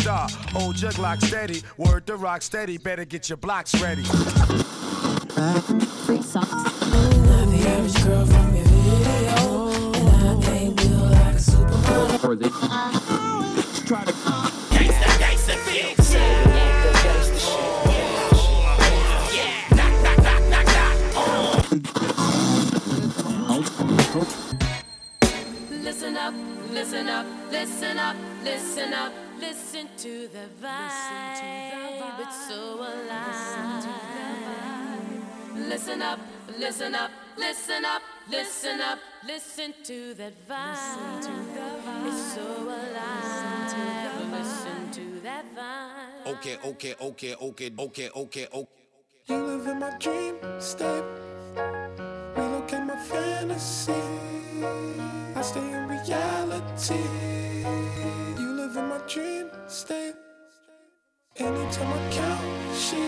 Star, hold your Glock steady. Word to rock steady, better get your blocks ready. Free socks. Not the average girl from your video, and I ain't built like a supermodel. try to Listen up, listen up, listen up, listen up, listen to the vibe. It's so alive. Listen up, listen up, listen up, listen up, listen to that vibe. It's so alive. Listen to that vibe. Okay, okay, okay, okay, okay, okay, okay. You live in my dream state. Relocate my fantasy. I stay in reality. Dream state. Anytime I count she.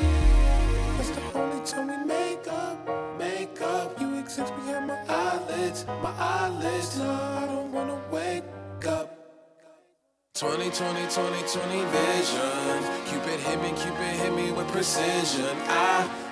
that's the only time we make up. Make up. You exist behind my eyelids, my eyelids. No, I don't wanna wake up. 20, 20, 20, 20 vision. Cupid hit me, Cupid hit me with precision. I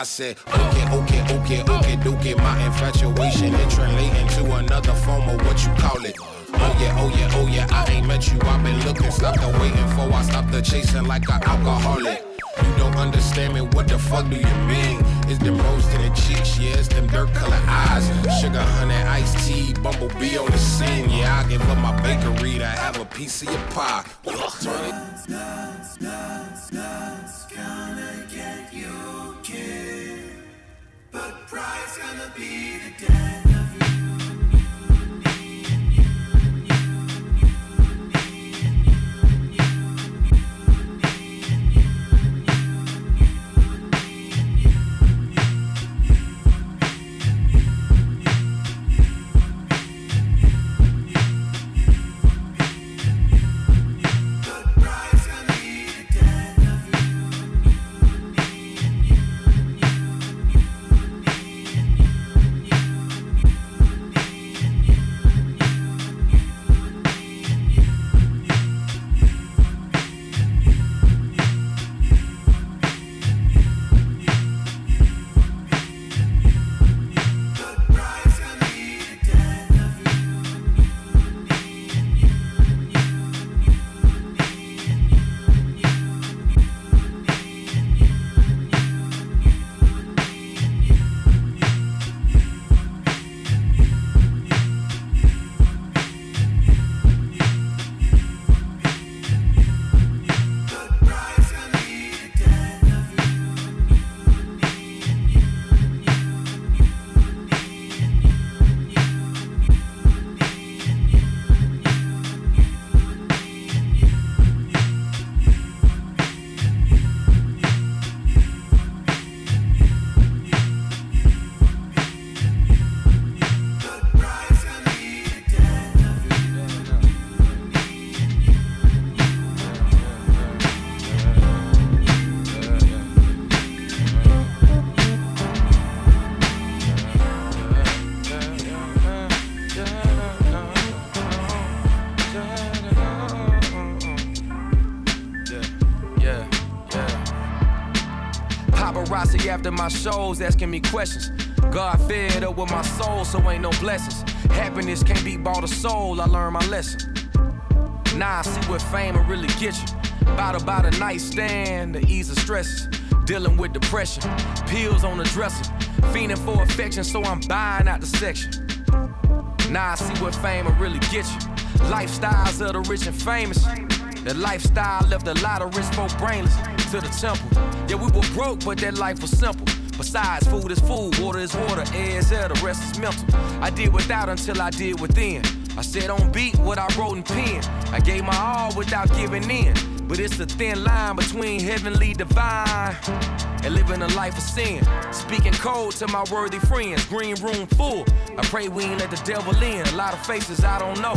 I said, okay, okay, okay, okay, okay. My infatuation it translating to another form of what you call it. Oh yeah, oh yeah, oh yeah. I ain't met you. I've been looking, stopped the waiting for. I stopped the chasing like an alcoholic. You don't understand me. What the fuck do you mean? It's them rose to the cheeks, yeah. It's them dirt color eyes. Sugar, honey, iced tea, bumblebee on the scene. Yeah, I give up my bakery to have a piece of your pie. After my shows asking me questions. God fed up with my soul, so ain't no blessings. Happiness can't be bought a soul, I learned my lesson. Now I see what fame will really get you. About about a nightstand to ease the stress. Dealing with depression, pills on the dresser. Fiending for affection, so I'm buying out the section. Now I see what fame will really get you. Lifestyles of the rich and famous. That lifestyle left a lot of rich folk brainless to the temple. Yeah, we were broke, but that life was simple. Besides, food is food, water is water, air is air, the rest is mental. I did without until I did within. I said on beat what I wrote in pen. I gave my all without giving in. But it's a thin line between heavenly divine and living a life of sin. Speaking cold to my worthy friends, green room full. I pray we ain't let the devil in. A lot of faces I don't know.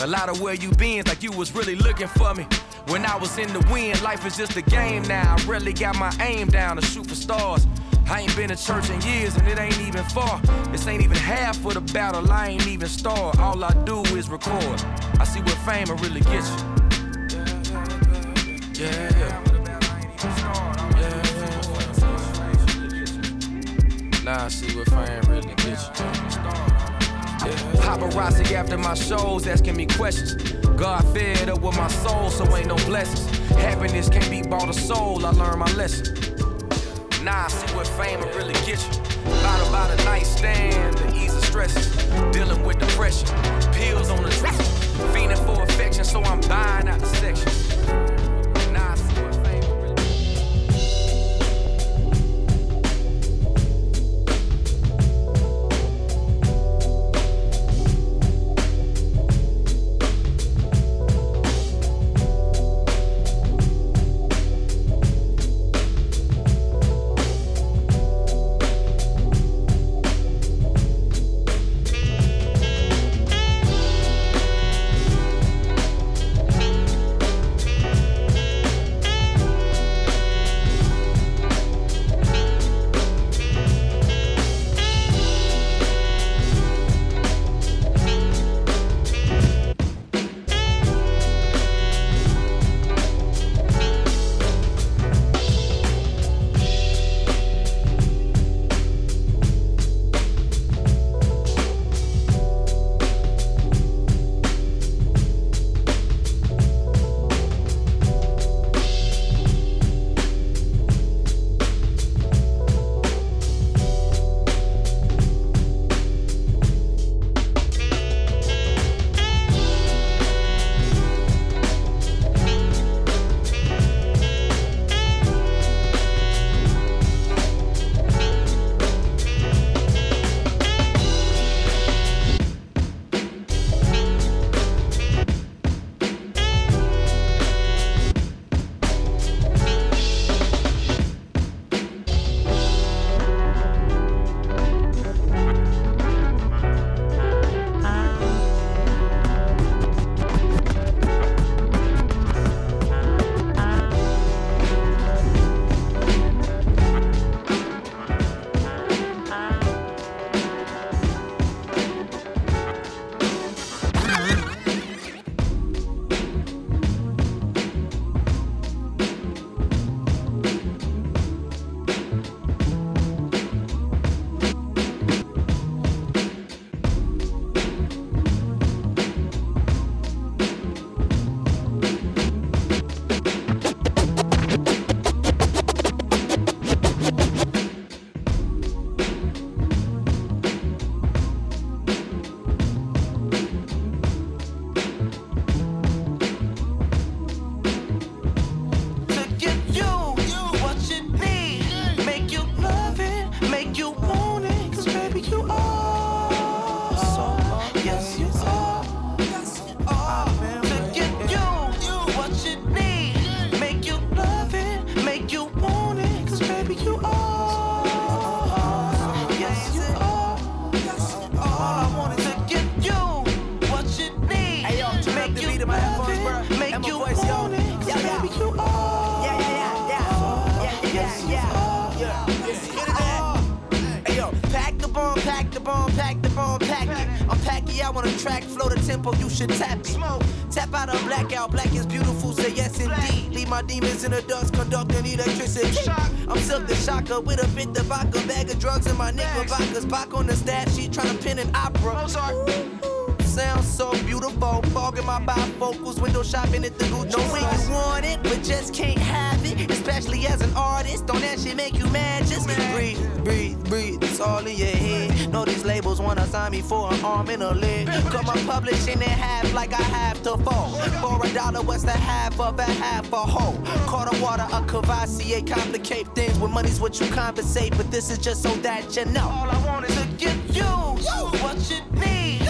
A lot of where you been, like you was really looking for me. When I was in the wind, life is just a game now. I really got my aim down to shoot for stars. I ain't been to church in years and it ain't even far. This ain't even half of the battle, I ain't even start. All I do is record. I see what fame will really get you. Yeah, yeah. Now I see what fame really get you. Paparazzi after my shows asking me questions. God fed up with my soul, so ain't no blessings. Happiness can't be bought a soul, I learned my lesson. Now I see what fame will really get you. About about a nightstand to ease the stresses. Dealing with depression, pills on the dresser. Fiending for affection, so I'm buying out the section. I wanna track, flow the tempo, you should tap it. Smoke. Tap out a blackout, black is beautiful, say yes indeed. Leave my demons in the dust, conducting electricity. I'm Silkk the Shocker with a bit of vodka, bag of drugs in my knickerbockers. Back on the stat sheet, trying to pin an opera. Sounds so beautiful, fogging my bifocals, window shopping at the Gucci. Know when you want it, but just can't have it. Especially as an artist, don't that shit make you mad? Just breathe, breathe, breathe. It's all in your head. Know these labels wanna sign me for an arm and a leg. Cut my publishing in half like I have to fall. For a dollar, what's the half of a half a? Caught a water, a Cavassier, complicate things. When money's what you compensate, but this is just so that you know. All I want is to give you what you need.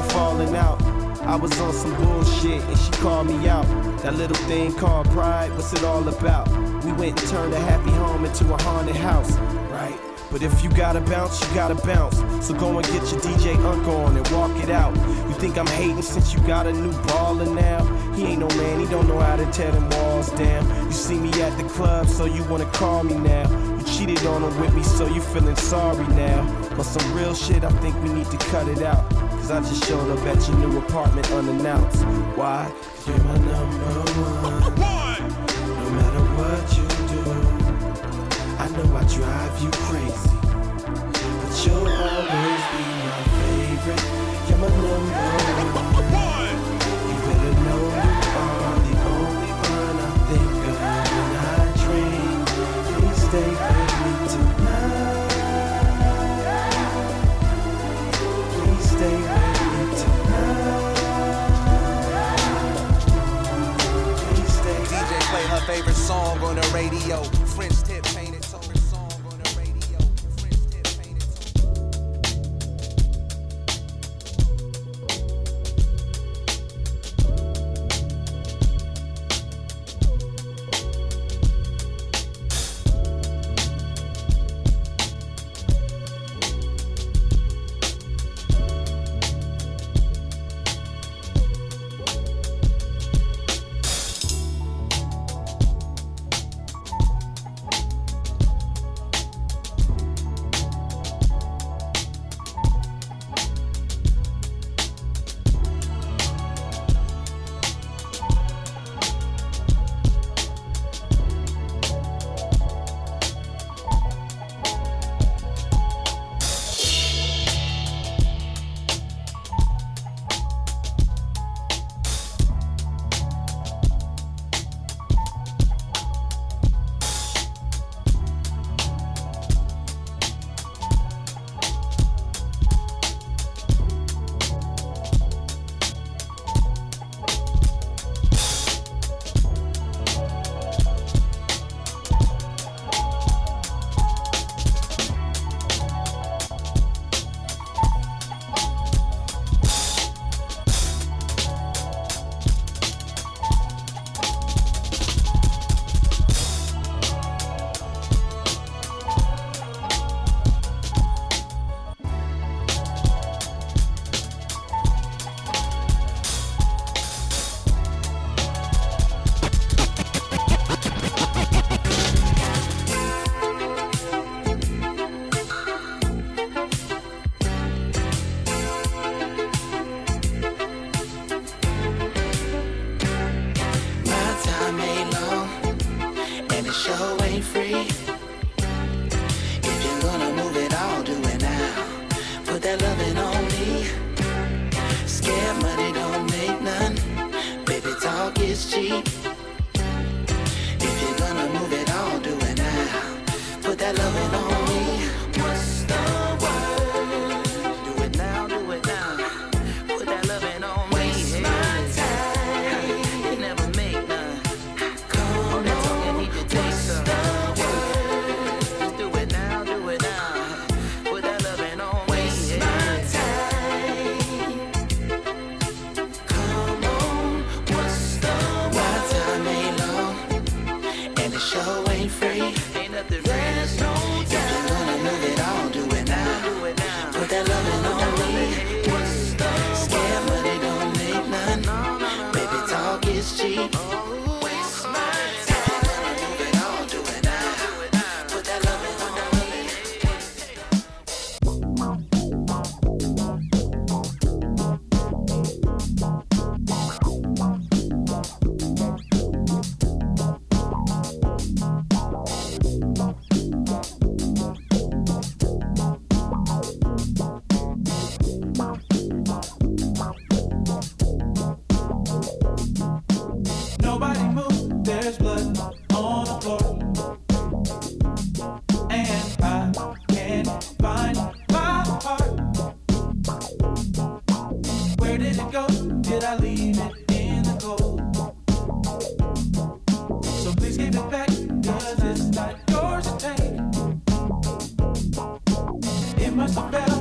A falling out. I was on some bullshit and she called me out. That little thing called pride, what's it all about? We went and turned a happy home into a haunted house, right? But if you gotta bounce, you gotta bounce. So go and get your DJ Unk on and walk it out. You think I'm hating since you got a new baller now? He ain't no man, he don't know how to tear them walls down. You see me at the club, so you wanna call me now. You cheated on him with me, so you feeling sorry now. But some real shit, I think we need to cut it out. Cause I just showed up at your new apartment unannounced. Why? You're my number one. No matter what you do, I know I drive you crazy. But you'll always be my favorite. You're my number one. On the radio. must have felt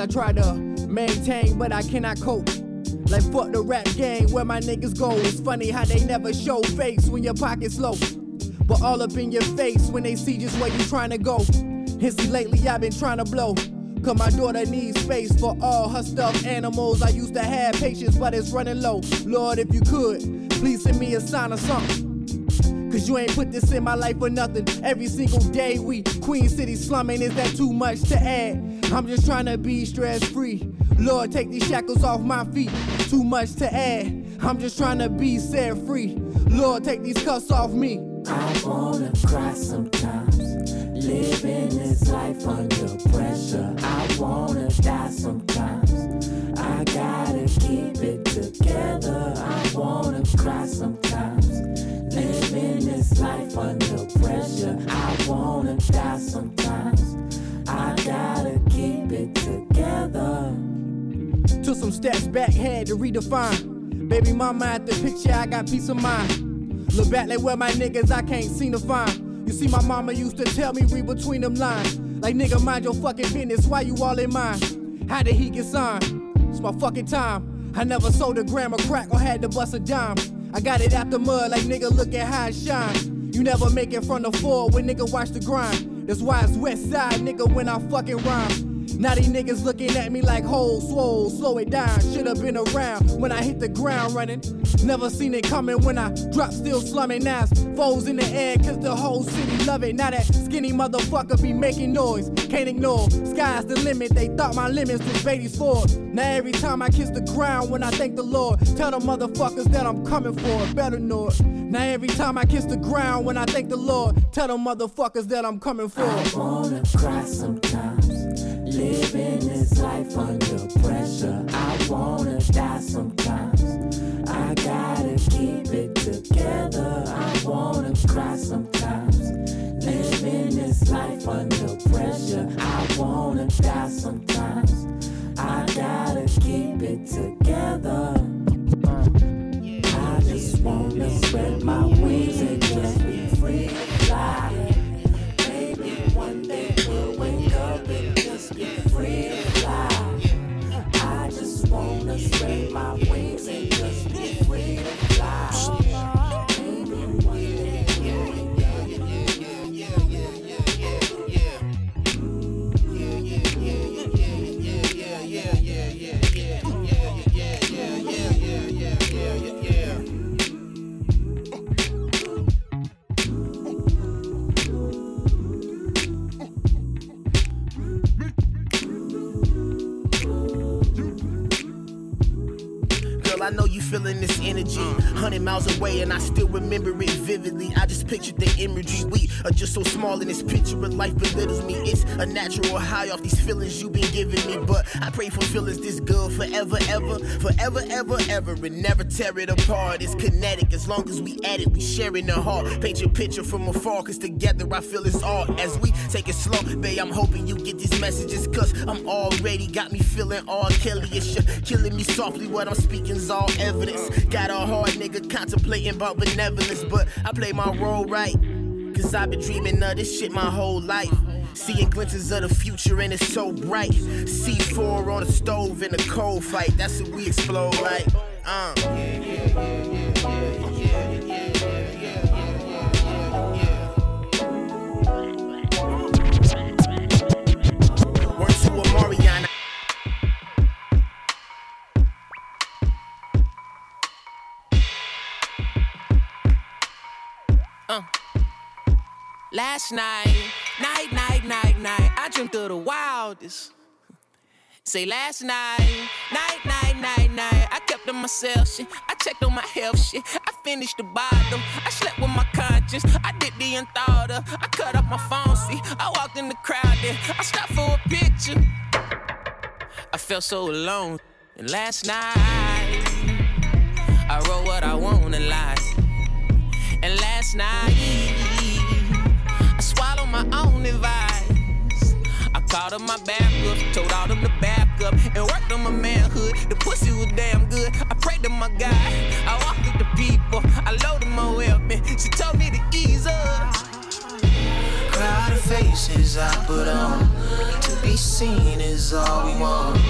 I try to maintain, but I cannot cope. Like fuck the rap game where my niggas go. It's funny how they never show face when your pocket's low. But all up in your face when they see just where you trying to go. Hissy lately I've been trying to blow. Cause my daughter needs space for all her stuffed animals. I used to have patience, but it's running low. Lord, if you could, please send me a sign or something. Cause you ain't put this in my life for nothing. Every single day we Queen City slumming. Is that too much to add? I'm just trying to be stress free. Lord, take these shackles off my feet. Too much to add. I'm just trying to be set free. Lord, take these cuffs off me. I wanna cry sometimes. Living this life under pressure. I wanna die sometimes. I gotta keep it together. I wanna cry sometimes. Living this life under pressure. I wanna die sometimes. I gotta keep it together. Took some steps back, had to redefine. Baby mama at the picture, I got peace of mind. Look back like where my niggas I can't seem to find. You see, my mama used to tell me read between them lines. Like nigga, mind your fucking business. Why you all in mine? How did he get signed? It's my fucking time. I never sold a gram of crack or had to bust a dime. I got it out the mud like nigga, look at how I shine. You never make it from the floor when nigga watch the grind. That's why it's west side, nigga, when I fucking rhyme. Now these niggas looking at me like whole swole, slow it down. Should've been around when I hit the ground running. Never seen it coming when I drop still slumming ass. Foes in the air cause the whole city love it. Now that skinny motherfucker be making noise. Can't ignore, sky's the limit. They thought my limits was Beatties Ford. Now every time I kiss the ground when I thank the Lord, tell the motherfuckers that I'm coming for a better north. Now every time I kiss the ground when I thank the Lord, tell the motherfuckers that I'm coming for. I wanna cry sometimes. Living this life under pressure. I wanna die sometimes. I gotta keep it together. I wanna cry sometimes. Living this life under pressure. I wanna die sometimes. I gotta keep it together. my way. Miles away, and I still remember it vividly. I just pictured the imagery. We are just so small in this picture of life belittles me. It's a natural high off these feelings you've been giving me. But I pray for feelings this good forever, ever, forever, ever, ever, and never tear it apart. It's kinetic as long as we at it, we sharing the heart. Paint your picture from afar, cause together I feel it's art. As we take it slow, babe, I'm hoping you get these messages, cause I'm already got me feeling all Kelly. It's killing me softly, what I'm speaking's all evidence. Got a hard nigga contemplating about benevolence, but I play my role right. Cause I've been dreaming of this shit my whole life. Seeing glimpses of the future and it's so bright. C4 on the stove in a cold fight, that's what we explode like. Uh. Last night, night, night, night, night, I dreamt of the wildest. Say last night, night, night, night, night, I kept to myself shit. I checked on my health shit. I finished the bottom. I slept with my conscience. I did the unthought of. I cut off my phone. See, I walked in the crowd there. I stopped for a picture. I felt so alone. And last night, I wrote what I life. And last night, my own advice. I called up my backup, told all them to back up, and worked on my manhood. The pussy was damn good. I prayed to my God. I walked with the people. I loaded my weapon. She told me to ease up. Crowd of faces I put on To be seen is all we want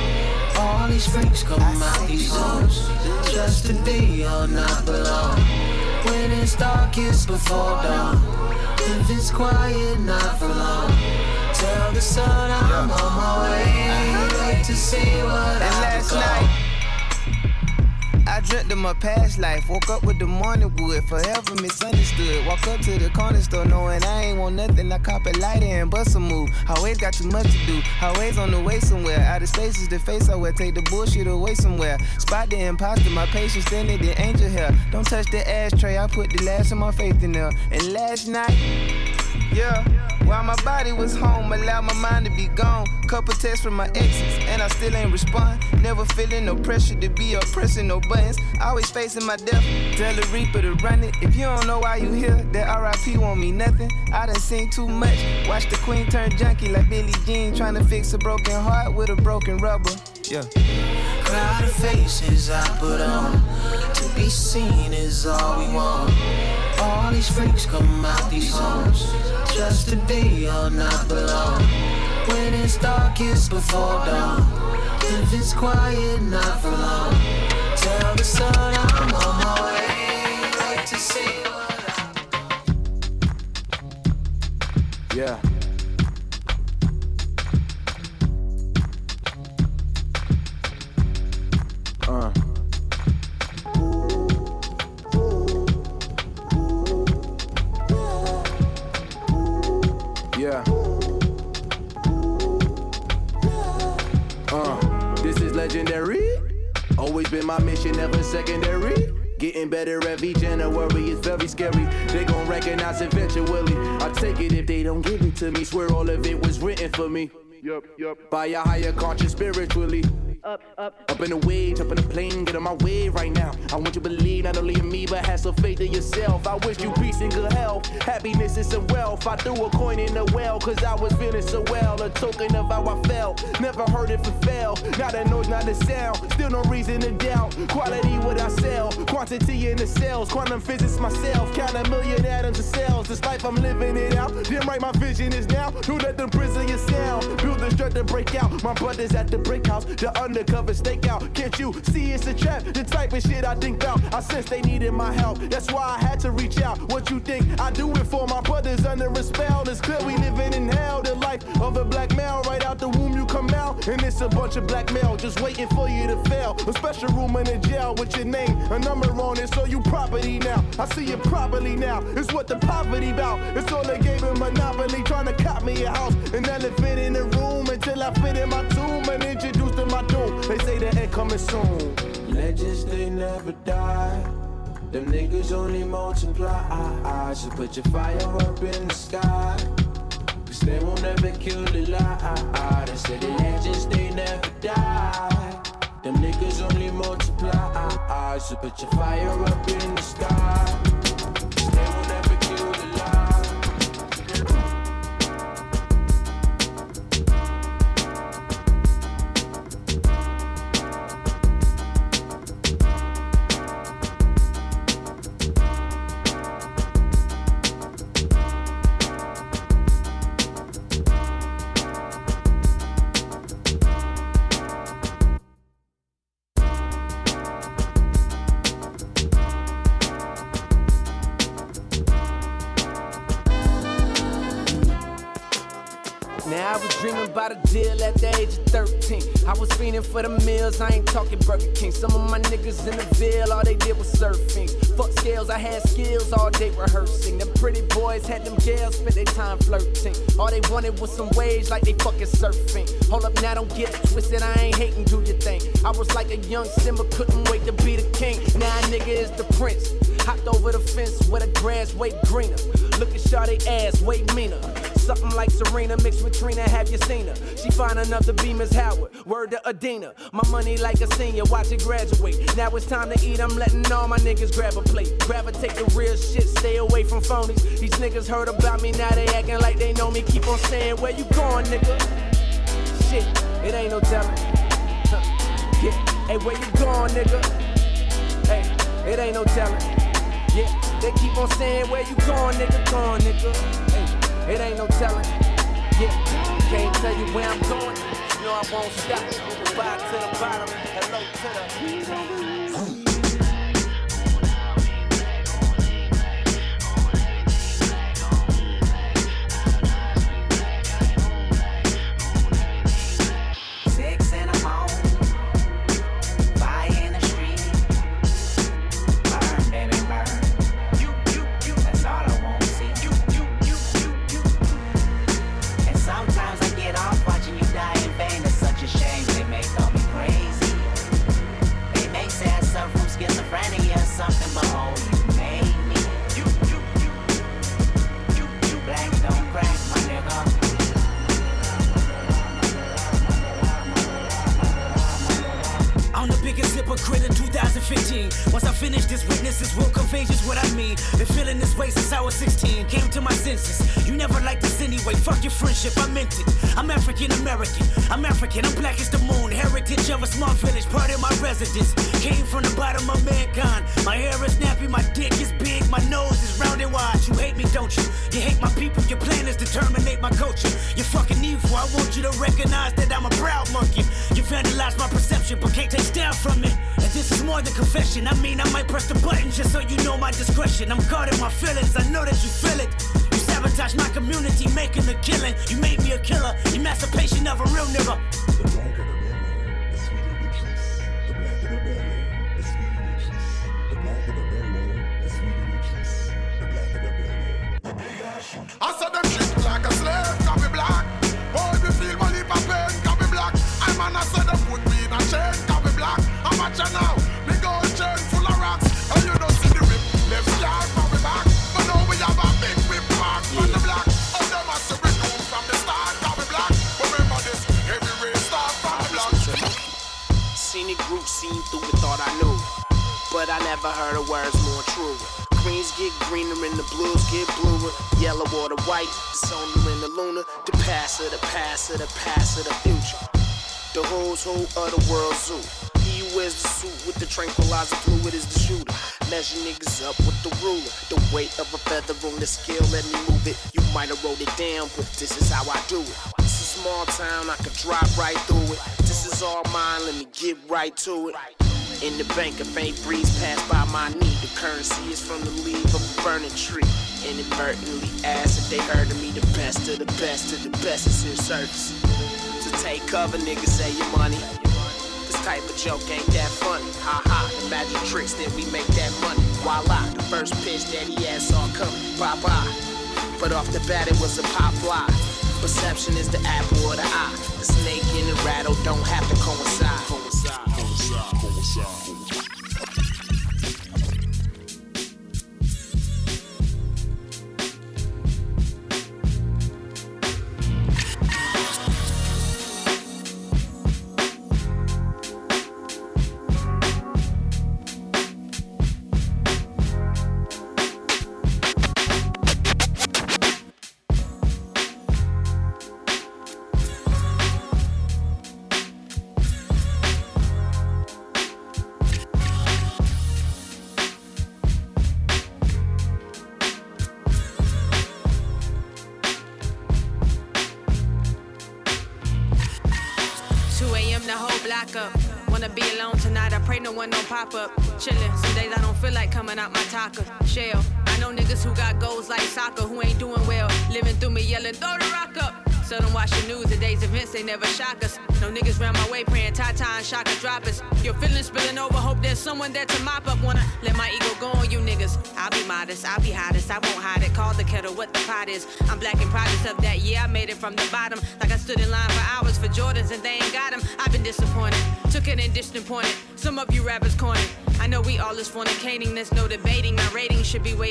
All these freaks come out these doors Just to be or not belong When it's darkest before dawn. If it's quiet, not for long. Tell the sun I'm on my way. Wait to see what And I last night, I dreamt of my past life. Woke up with the morning wood, forever misunderstood. Walk up to the corner store knowing I ain't want nothing. I cop a lighter and bust a move. Always got too much to do. Always on the way somewhere. Out of space is the face I wear. Take the bullshit away somewhere. Spot the imposter, my patience standing the angel here. Don't touch the ashtray. I put the last of my faith in there. And last night, yeah. While my body was home, allowed my mind to be gone. Couple texts from my exes, and I still ain't respond. Never feeling no pressure to be up, pressing no buttons. Always facing my death. Tell the reaper to run it. If you don't know why you here, that RIP won't mean nothing. I done seen too much. Watch the queen turn junkie like Billie Jean, trying to fix a broken heart with a broken rubber. Yeah. Crowd of faces I put on To be seen is all we want All these freaks come out these homes Just to be or not belong When it's darkest before dawn. If it's quiet, not for long. Tell the sun I'm on my way Wait to see what Yeah. My mission, never secondary. Getting better every January, is very scary. They gon' recognize eventually. I take it if they don't give it to me. Swear all of it was written for me. Yup, yup. By a higher conscience spiritually. Up, up. Up in the wage, up in the plane, get on my way right now. I want you to believe not only in me, but have some faith in yourself. I wish you peace and good health, happiness and some wealth. I threw a coin in the well, cause I was feeling so well. A token of how I felt. Never heard it fail. Not a noise, not a sound. Still no reason to doubt. Quality what I sell, quantity in the cells. Quantum physics myself. Count a million atoms of cells. This life I'm living it out. Damn right, my vision is now. Don't let them prison your sound. Build the structure, break out. My brothers at the brick house. The undercover stakeout. Can't you see it's a trap? The type of shit I think about. I sense they needed my help. That's why I had to reach out. What you think? I do it for my brothers under a spell. It's clear we living in hell. The life of a black male. Right out the womb you come out. And it's a bunch of black male just waiting for you to fail. A special room in the jail with your name, a number on it, so you property now. I see it properly now. It's what the poverty bout. It's all they gave a monopoly, trying to cop me a house. An elephant in the room until I fit in my tomb and introduce my doom. They say the end coming soon. legends, they never die. Them niggas only multiply. So put your fire up in the sky. Cause they won't ever kill the lie. They say the legends, they never die. Them niggas only multiply. So put your fire up in the sky. Meals, I ain't talking Burger King. Some of my niggas in the Ville, all they did was surfing. Fuck scales, I had skills all day rehearsing. Them pretty boys had them gals spent their time flirting. All they wanted was some waves like they fucking surfing. Hold up, now don't get twisted, I ain't hating, do your thing. I was like a young Simba, couldn't wait to be the king. Now a nigga is the prince. Hopped over the fence where the grass way greener. Look at Shawty ass, way meaner. Something like Serena mixed with Trina, have you seen her? She fine enough to be Miss Howard. Word to Adina. My money like a senior, watch it graduate. Now it's time to eat, I'm letting all my niggas grab a plate. Gravitate the real shit, stay away from phonies. These niggas heard about me, now they acting like they know me. Keep on saying, where you going, nigga? Shit, it ain't no telling. Huh. Yeah, hey, where you going, nigga? Hey, it ain't no telling. Yeah, they keep on saying, where you going, nigga? Going, nigga. It ain't no telling. Yeah, can't tell you where I'm going. You know I won't stop. Goodbye to the bottom, hello to the. American. Scale, let me move it. You might have wrote it down, but this is how I do it. It's a small town, I could drive right through it. This is all mine, let me get right to it. In the bank, a faint breeze passed by my knee. The currency is from the leaf of a burning tree. Inadvertently asked if they heard of me. The best of the best of the best is in service. So take cover, niggas, say your money. Type of joke ain't that funny. Ha ha, the magic tricks that we make that money. Voila, the first pitch that he had saw coming. Bye bye. But off the bat, it was a pop fly. Perception is the apple of the eye. The snake and the rattle don't have to coincide. Coincide, coincide, coincide. lockup.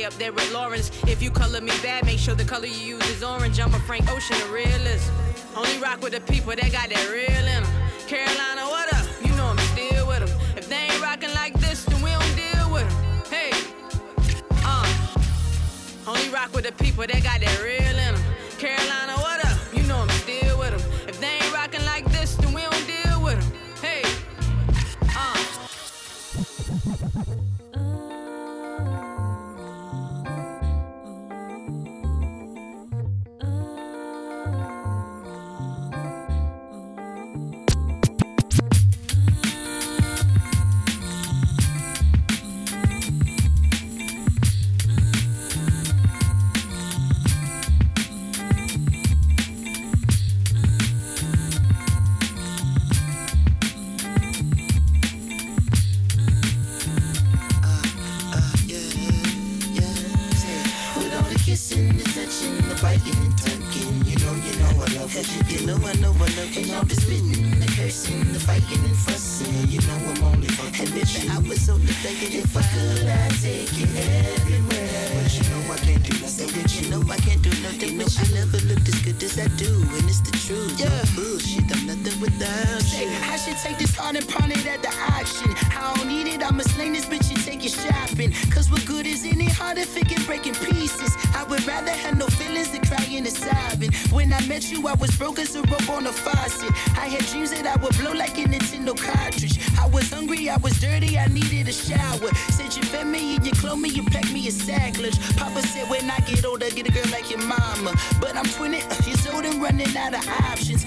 Up there with Lawrence. If you color me bad, make sure the color you use is orange. I'm a Frank Ocean, a realist. Only rock with the people that got that only fucking with you. I was only thinking if I could, I'd take you everywhere. But you know I can't do nothing you. know I can't do nothing with you. never looked as good as I do, and it's the truth. Yeah, bullshit, I'm nothing without you. I should take this on and pawn it at the auction. I don't need it, I'ma sling this bitch and take it shopping. Cause what good is in it? Hard if it get breaking pieces. I met you, I was broke as a rope on a faucet. I had dreams that I would blow like a Nintendo cartridge. I was hungry, I was dirty, I needed a shower. Said you fed me and you clothed me, you packed me a sack lunch. Papa said when I get older, get a girl like your mama. But I'm 20 years old and running out of options.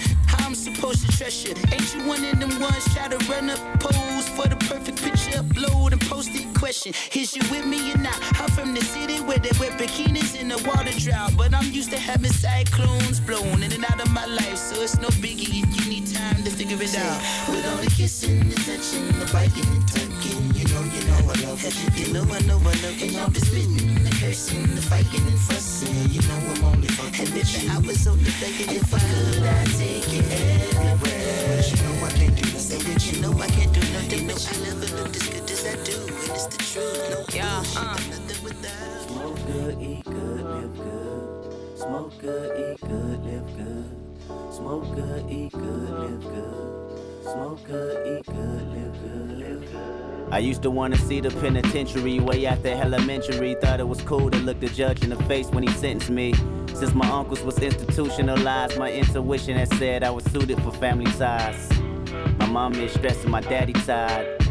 How I'm supposed to trust you? Ain't you one of them ones try to run up pose for the perfect picture, upload and post it? Question: Is you with me or not? I'm from the city where they wear bikinis in the water drought, but I'm used to having cyclones blowing in and out of my life, so it's no biggie if you need time to figure it out. With all the kissing, the touching, the biting and tucking, you know, you it. You know I know I it. Spitting, the cursing, the fighting and fussing, you know I'm only fucking with you. I was only if I could, I'd take you everywhere. You know I can't do nothing with you. know I can't do nothing. No, I never looked as good as I do, and it's the truth. No yeah, uh. Nothing without. Smoke good, eat good, live good. Smoke good, eat good, live good. Smoke good, eat good, live good. Smoke good, eat good, live good, live good. I used to wanna see the penitentiary way after elementary. Thought it was cool to look the judge in the face when he sentenced me. Since my uncles was institutionalized, my intuition had said I was suited for family ties. My mom is stressing my daddy tired.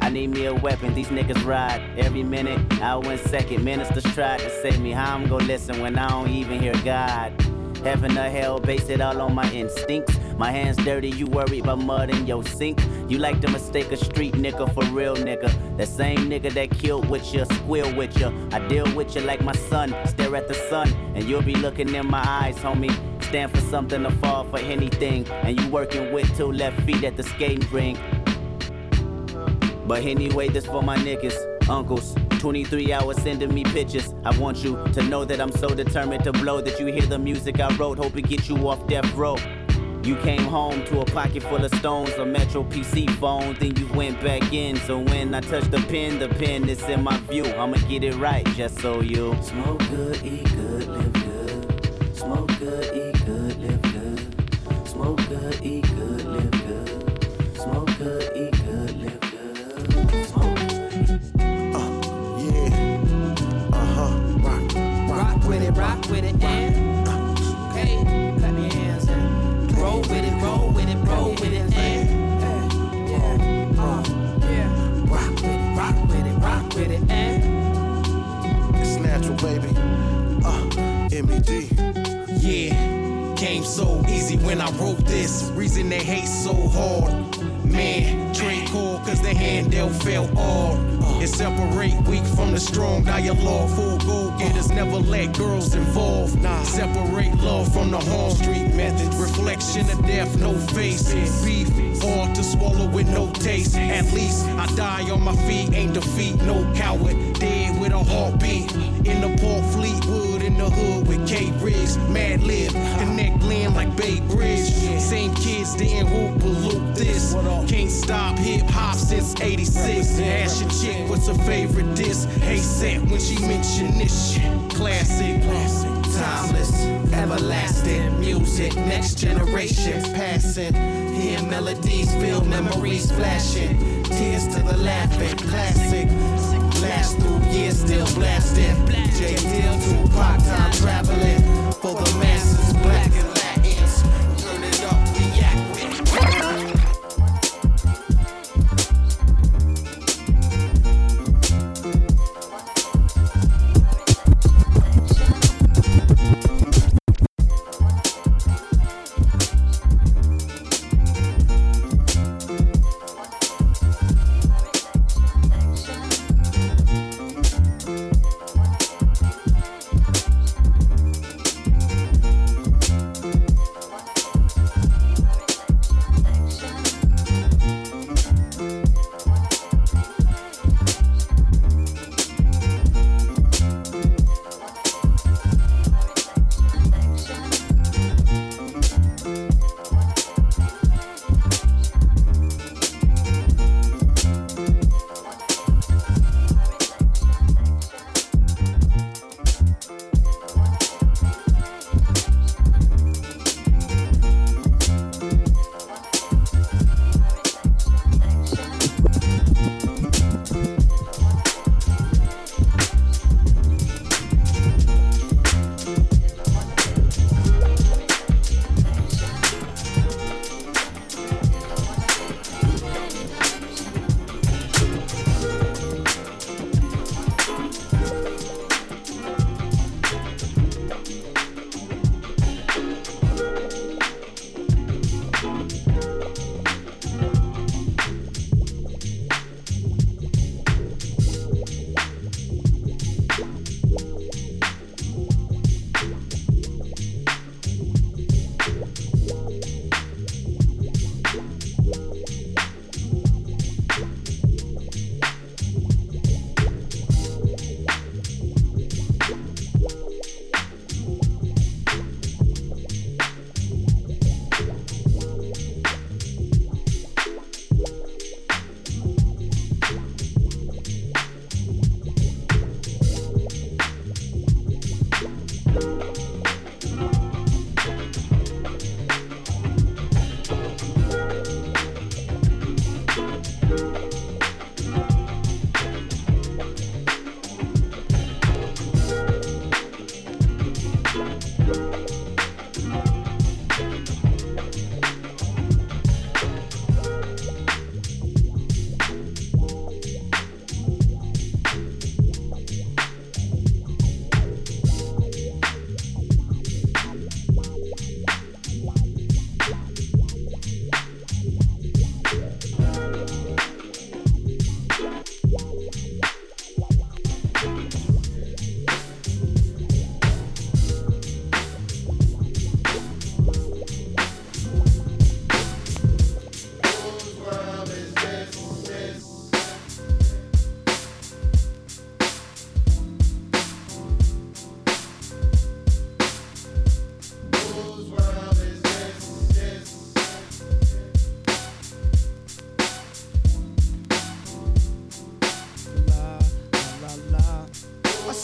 I need me a weapon, these niggas ride every minute, hour and second. Ministers tried to save me, how I'm gonna listen when I don't even hear God? Heaven or hell, base it all on my instincts. My hands dirty, you worried about mud in your sink. You like to mistake a street nigga for real nigga. That same nigga that killed with you, squeal with you. I deal with you like my son, stare at the sun, and you'll be looking in my eyes, homie. Stand for something to fall for anything, and you working with two left feet at the skating rink. But anyway, this for my niggas, uncles. 23 hours sending me pictures. I want you to know that I'm so determined to blow that you hear the music I wrote. Hope it get you off death row. You came home to a pocket full of stones, a Metro PC phone, then you went back in. So when I touch the pen, the pen is in my view. I'ma get it right, just so you smoke good, eat good, live good. Smoke good, eat good, live good. Smoke good, eat good, with it, rock with it, and hey, clap your hands and roll with it, roll with it, roll with it, and yeah, uh, yeah, rock with it, rock with it, rock with it, and It's natural, baby. Uh, MED. Yeah, came so easy when I wrote this. Reason they hate so hard. Man, Mandel fell all. And separate weak from the strong dialogue. Full go getters never let girls involved. Nah. Separate love from the home street methods. Reflection of death, no face. Beef, hard to swallow with no taste. At least I die on my feet, ain't defeat, no coward. Dead with a heartbeat. In the Port Fleetwood, in the hood with K Riggs. Madlib, connect Glenn like Bay Bridge. Same kids didn't or loop this. Can't stop hip hop since 86. Ask your chick what's her favorite disc. Hey, set when she mention this shit. Classic, classic, timeless, everlasting music. Next generation passing. Hear melodies, feel memories flashing. Tears to the laughing, classic. Last through years, still blasting. J. Dill, Tupac, time traveling. For the masses,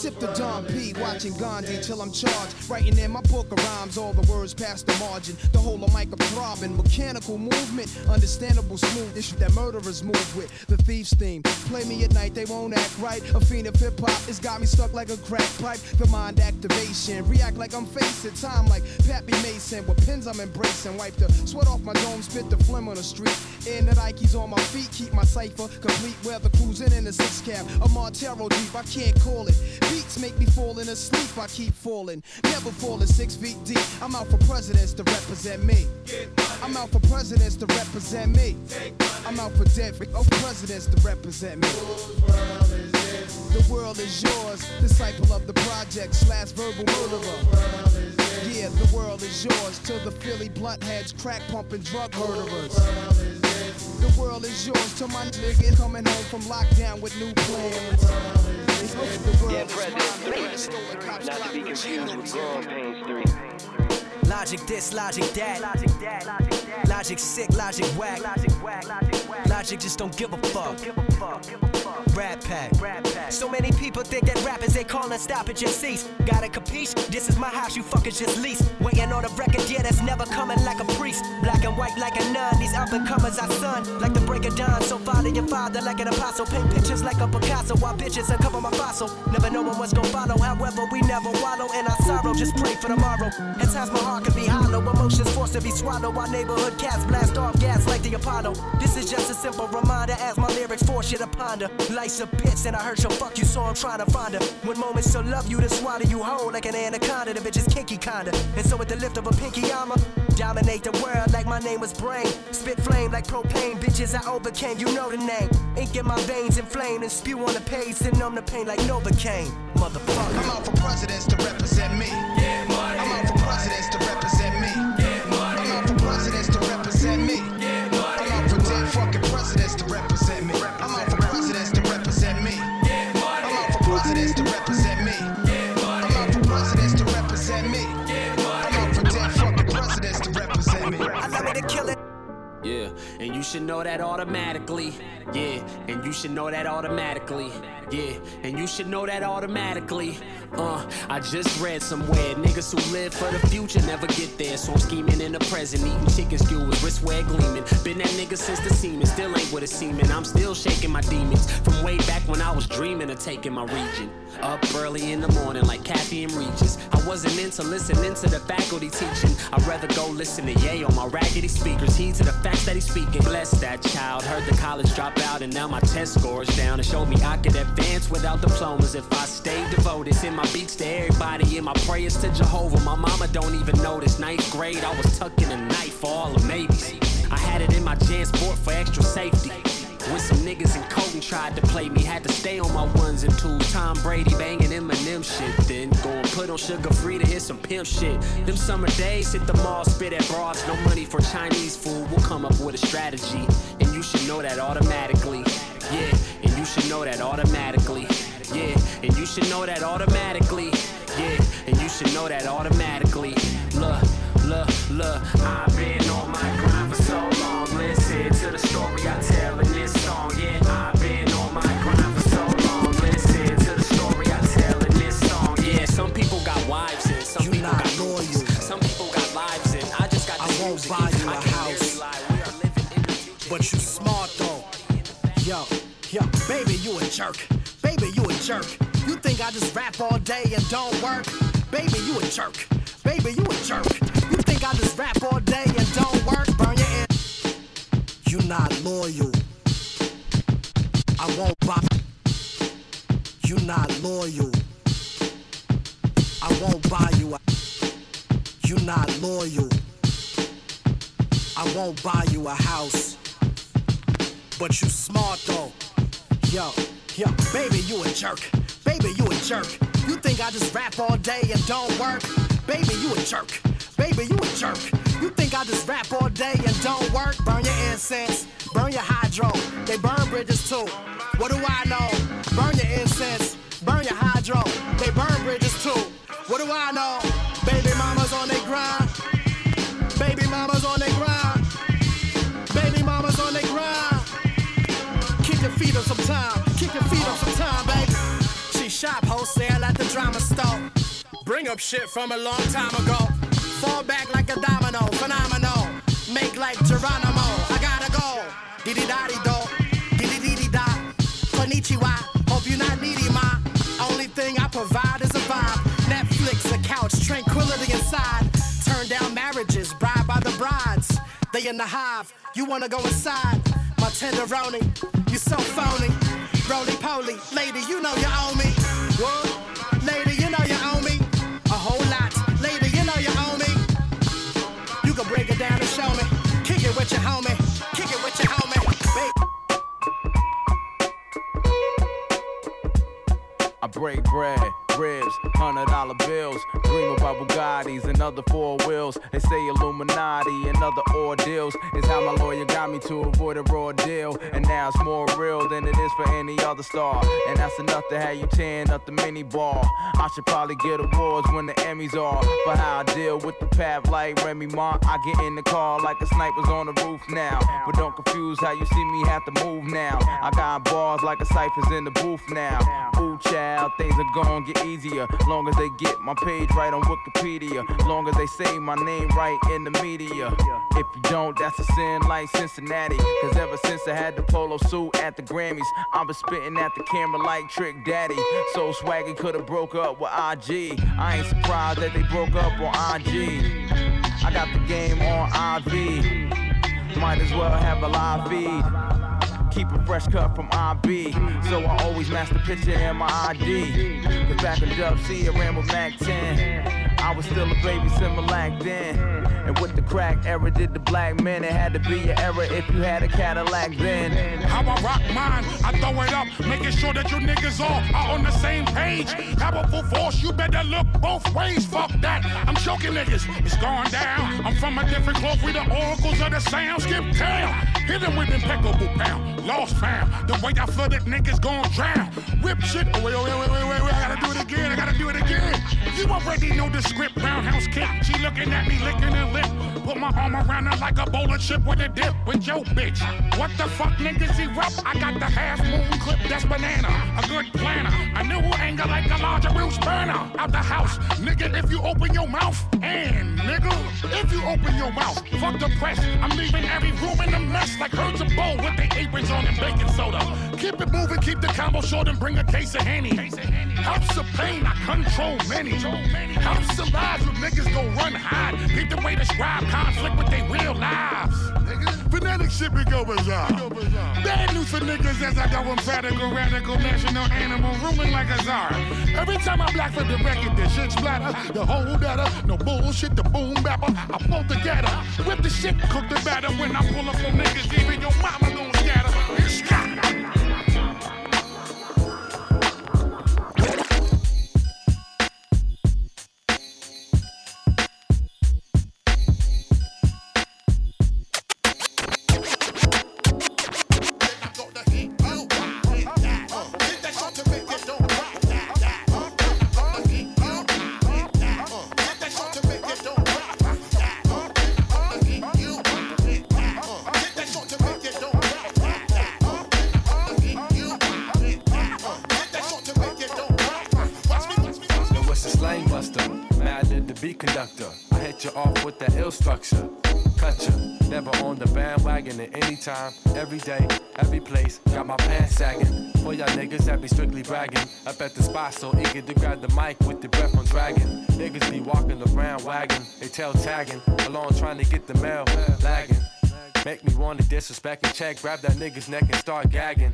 sip the Dom P, watching Gandhi till I'm charged. Writing in my book of rhymes, all the words past the margin. The whole of mic throbbing, mechanical movement, understandable smooth issue that murderers move with. The thief's theme, play me at night, they won't act right. A fiend of hip hop, it's got me stuck like a crack pipe. The mind activation, react like I'm facing time like Pappy Mason. With pins I'm embracing, wipe the sweat off my dome, spit the phlegm on the street. In the Nikes on my feet, keep my cipher complete. Weather cruising in the six cab, a Montero deep, I can't call it. Beats make me fall in falling asleep, I keep falling. Never falling six feet deep. I'm out for presidents to represent me. I'm out for presidents to represent me. I'm out for dead oh, presidents to represent me. The world is yours, disciple of the projects, last verbal murderer. Yeah, the world is yours till the Philly blunt heads, crack pumping drug murderers. The world is yours till my nigga coming home from lockdown with new plans. President mine. Not to be confused with Growing Pains 3. Logic this, logic that. Logic sick, logic whack. Logic just don't give a fuck. Rap pack. So many people think that rappers they calling stop it just cease. Gotta capiche? This is my house, you fuckers just lease. Waiting on a record, yeah, that's never coming like a priest. Black and white like a nun. These up and comers I son. Like the break of dawn. So follow your father like an apostle. Paint pictures like a Picasso while bitches uncover my fossil. Never knowing what's gonna follow. However, we never wallow in our sorrow. Just pray for tomorrow. At times my heart can be hollow. Emotions forced to be swallowed while neighborhood cats blast off gas like the Apollo. This is just a simple reminder as my lyrics force you to ponder. Life's a bitch and I hurt she'll fuck you, so I'm trying to find her. When moments to love you to swallow you whole like an anaconda. The bitch is kinky kinda. And so with the lift of a pinky, I'ma dominate the world like my name was Brain. Spit flame like propane, bitches I overcame, you know the name. Ink in my veins inflamed and spew on the page to numb the pain like Novocaine. Motherfucker. I'm out for presidents to represent me. Yeah, money, I'm out for presidents to and you should know that automatically. Yeah, and you should know that automatically. Yeah, and you should know that automatically. Uh, I just read somewhere niggas who live for the future never get there. So I'm scheming in the present, eating chicken skewers, with wristwear gleaming. Been that nigga since the semen, still ain't what it seeming. I'm still shaking my demons from way back when I was dreaming of taking my region. Up early in the morning like Kathy and Regis. I wasn't into listening to the faculty teaching. I'd rather go listen to Ye on my raggedy speakers. Heed to the facts that he's speaking. Bless that child. Heard the college drop out and now my test scores down. It showed me I could advance without diplomas if I stayed devoted. Send my beats to everybody and my prayers to Jehovah. My mama don't even notice. Ninth grade, I was tucking a knife for all the maybes. I had it in my JanSport for extra safety. When some niggas in Colton tried to play me, had to stay on my ones and twos. Tom Brady banging Eminem shit, then go and put on sugar free to hit some pimp shit. Them summer days, hit the mall, spit at bras, no money for Chinese food. We'll come up with a strategy, and you should know that automatically. You should know that automatically. Yeah, and you should know that automatically. Yeah, and you should know that automatically. Look, look, look, I've been on my grind for so long. Listen to the story I tell in this song. Yeah, I've been on my grind for so long. Listen to the story I tell in this song. Yeah, some people got wives and some people got loyal. Some people got lives and I just got I won't buy you a house. barely lie. Baby, you a jerk. Baby, you a jerk. You think I just rap all day and don't work? Baby, you a jerk. Baby, you a jerk. You think I just rap all day and don't work? Burn your ear. You not loyal. I won't buy. You not loyal. I won't buy you. a- You not loyal. I won't buy you a house. But you smart though. Yo, yo, baby, you a jerk. Baby, you a jerk. You think I just rap all day and don't work? Baby, you a jerk. Baby, you a jerk. You think I just rap all day and don't work? Burn your incense, burn your hydro. They burn bridges too. What do I know? Burn your incense, burn your hydro. They burn bridges too. What do I know? Baby mamas on they grind. Baby mamas on they feet up some time. Kick your feet up some time, baby. She shop wholesale at the drama store. Bring up shit from a long time ago. Fall back like a domino, phenomenal. Make like Geronimo. I gotta go. Diddy daddy do. Diddy diddy da. Konnichiwa. Hope you're not needy, ma. Only thing I provide is a vibe. Netflix, a couch, tranquility inside. Turn down marriages, bribed by the brides. They in the hive, you wanna go inside my tenderoni. You so phony. Roly poly, lady, you know you owe me. What? Lady, you know you owe me. A whole lot. Lady, you know you owe me. You can break it down and show me. Kick it with your homie. Kick it with your homie. I break bread ribs, hundred dollar bills. Dream about Bugattis and other four wheels. They say Illuminati and other ordeals is how my lawyer got me to avoid a raw deal. And now it's more real than it is for any other star. And that's enough to have you tearing up the mini bar. I should probably get awards when the Emmys are for how I deal with the path like Remy Ma. I get in the car like a sniper's on the roof now. But don't confuse how you see me have to move now. I got bars like a cipher's in the booth now. Ooh, child, things are gonna get easier. Long as they get my page right on Wikipedia. Long as they say my name right in the media. If you don't, that's a sin like Cincinnati. Cause ever since I had the polo suit at the Grammys, I've been spitting at the camera like Trick Daddy. So swaggy could've broke up with IG. I ain't surprised that they broke up on IG. I got the game on IV. Might as well have a live feed. Keep a fresh cut from IB. So I always match the picture in my ID. Cause back in Dub C, I ran with Mack 10. I was still a baby Similac then. And with the crack era, did the black men. It had to be your era if you had a Cadillac then. How I rock mine, I throw it up, making sure that you niggas all are on the same page. Powerful force, you better look both ways. Fuck that, I'm choking niggas. It's going down. I'm from a different cloth. We the oracles of the sound. Skip town. Hit him with impeccable pound. Lost fam. The way I flooded niggas gon' drown. Whip shit. Oh, wait, wait, wait, wait, wait, wait. I gotta do it again. I gotta do it again. You already know the script. Roundhouse kick. She looking at me, licking her lip. Put my arm around her like a bowl of chip with a dip. With your bitch. What the fuck niggas erupt? I got the half moon clip. That's banana. A good planner. A new anger like a larger Bruce burner. Out the house. Nigga, if you open your mouth. And nigga, if you open your mouth. Fuck the press. I'm leaving every room in a mess like herds of bowl with the aprons on and baking soda. Keep it moving, keep the combo short and bring a case of Henny. Helps the pain, I control many. Helps the lives when niggas go run hide. Keep the way describe conflict with their real lives. Phonetic shit be go bizarre. Bad news for niggas as I go emphatical, radical, radical, national animal, ruling like a czar. Every time I black for the record, this shit splatter. The whole data, no bullshit, the boom bapper. I pull together, whip the shit, cook the batter. When I pull up on niggas, even your mama gon' scatter. Time, every day, every place. Got my pants sagging. For y'all niggas that be strictly bragging. Up at the spot so eager to grab the mic with the breath on dragon. Niggas be walking around wagging, they tail tagging, along trying to get the mail, lagging. Make me wanna disrespect and check, grab that nigga's neck and start gagging.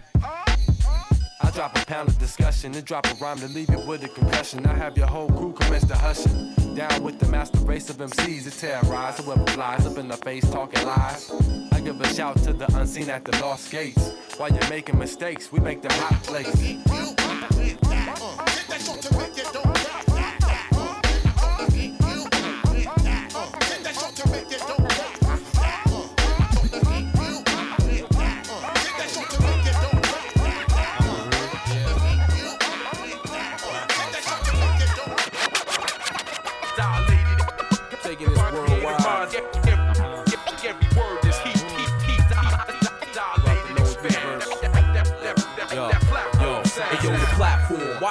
I drop a pound of discussion and drop a rhyme to leave you with a concussion. I have your whole crew commence to hushing. Down with the master race of MCs that terrorize whoever flies up in the face talking lies. I give a shout to the unseen at the lost gates. While you're making mistakes, we make them hot plates.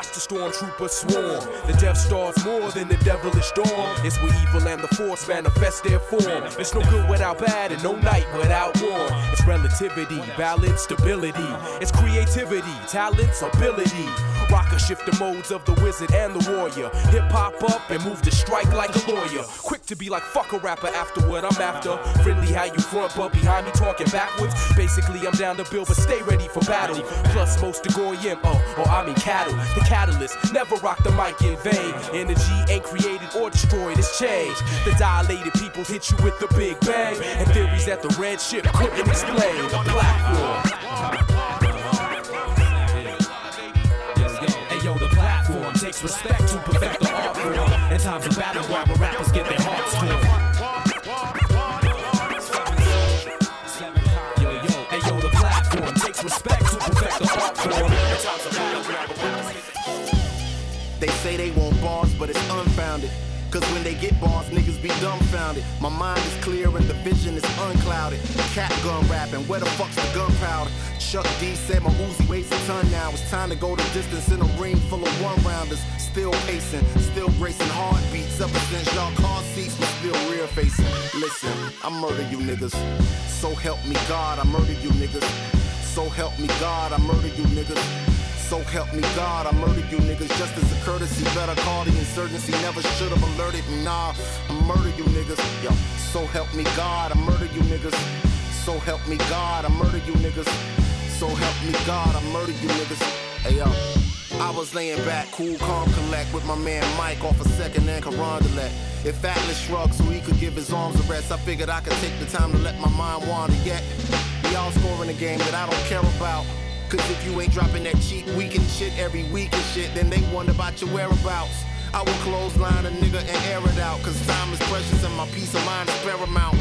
Watch the stormtroopers swarm. The Death Star's more than the devilish dawn. It's where evil and the force manifest their form. It's no good without bad and no night without war. It's relativity, balance, stability. It's creativity, talents, ability. Rocker shift the modes of the wizard and the warrior. Hip hop up and move to strike like a lawyer. Quick to be like fuck a rapper after what I'm after. Friendly how you front, but behind me talking backwards. Basically, I'm down to build, but stay ready for battle. Plus, most to goyim, oh, or I mean cattle. The catalyst, never rock the mic in vain. Energy ain't created or destroyed, it's changed. The dilated people hit you with the big bang. And theories that the red ship couldn't explain. The platform. Takes respect to perfect the art form. In times of battle, where rappers get their hearts torn. Cause when they get bars, niggas be dumbfounded. My mind is clear and the vision is unclouded. Cat gun rapping, where the fuck's the gunpowder? Chuck D said my Uzi weighs a ton now. It's time to go the distance in a ring full of one rounders. Still pacing, still racing heartbeats. Ever since y'all car seats was still rear facing. Listen, I murder you niggas. So help me God, I murder you niggas. So help me God, I murder you niggas. So help me God, I murdered you niggas just as a courtesy. Better call the insurgency, never should have alerted me. Nah, I murder you niggas. Yo, so help me God, I murder you niggas. So help me God, I murder you niggas. So help me God, I murder you niggas. Hey yo. I was laying back, cool, calm, collect with my man Mike off a second and Carondelet. If Atlas shrugged so he could give his arms a rest, I figured I could take the time to let my mind wander yet. Y'all scoring a game that I don't care about. Cause if you ain't dropping that cheap weekend shit every week and shit, then they wonder about your whereabouts. I will clothesline a nigga and air it out. Cause time is precious and my peace of mind is paramount.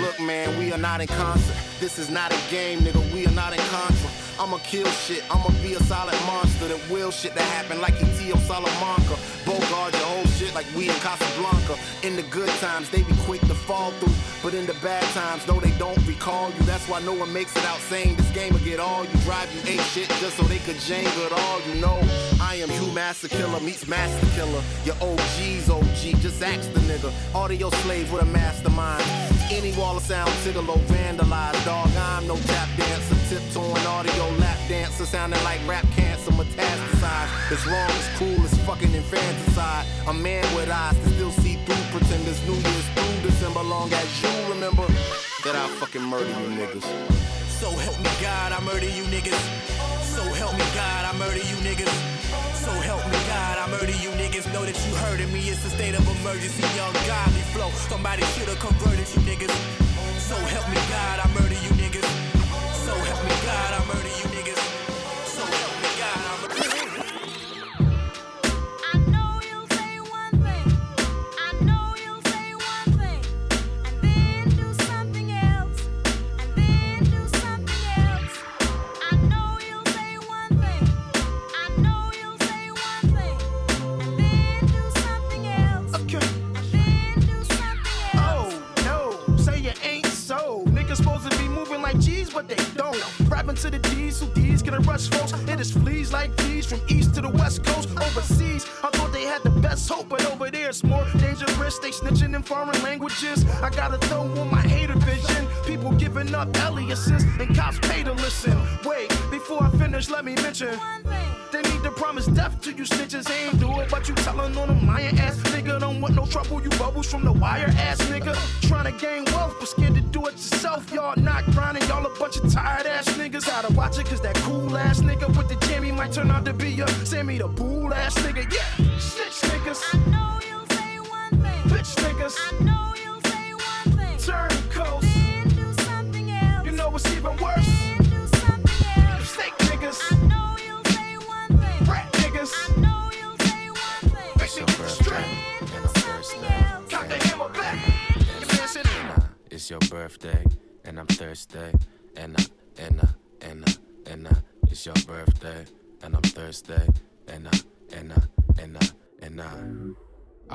Look, man, we are not in concert. This is not a game, nigga. We are not in Contra. I'ma kill shit. I'ma be a solid monster that will shit that happen like E.T. Salamanca. Bogart your whole shit like we in Casablanca. In the good times, they be quick to fall through. But in the bad times, no, they don't recall you. That's why no one makes it out saying this game will get all you. Drive you ain't shit just so they could jangle it all. You know, I am you, Master Killer meets Master Killer. Your OG's OG, just ask the nigga. Audio slave with a mastermind. Any wall of sound, Tigolo, vandalized. Dog, I'm no tap dancer. Tiptoeing audio dancer. Sounding like rap cancer, metastasized. It's wrong, it's cool, it's fucking infanticide. A man with eyes to still see through pretenders. New Year's through December, long as you remember that I fucking murder you niggas. So help me God, I murder you niggas. So help me God, I murder you niggas. So help me God, I murder you niggas. Know that you of me, it's a state of emergency, young godly flow. Somebody should've converted you niggas. So help me God, I murder you niggas. So help me God, I murder They need to promise death to you snitches. They ain't do it, but you tellin' on them lying ass nigga. Don't want no trouble, you bubbles from the wire ass nigga. Trying to gain wealth, but scared to do it yourself. Y'all not grinding, y'all a bunch of tired ass niggas. Gotta watch it, cause that cool ass nigga with the jammy might turn out to be a Sammy the bull ass nigga. Yeah,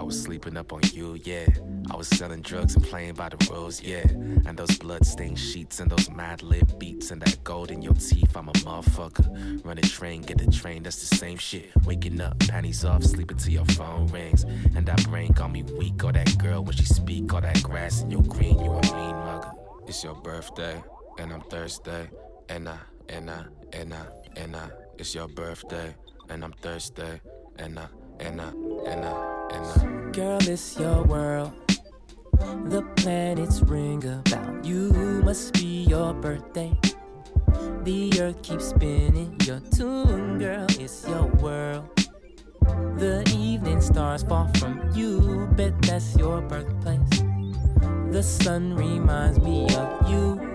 was sleeping up on you, yeah. I was selling drugs and playing by the rules, yeah. And those bloodstained sheets and those Madlib beats and that gold in your teeth, I'm a motherfucker. Run a train, get the train, that's the same shit. Waking up, panties off, sleeping till your phone rings. And that brain got me weak, or that girl when she speak, all that grass in your green, you a mean mugger. It's your birthday, and I'm Thursday, and I, and I, and I, and I. It's your birthday, and I'm Thursday, and I, and I, and I, and. Girl, it's your world. The planets ring about you. Must be your birthday. The earth keeps spinning your tune, girl. It's your world. The evening stars fall from you. Bet that's your birthplace. The sun reminds me of you.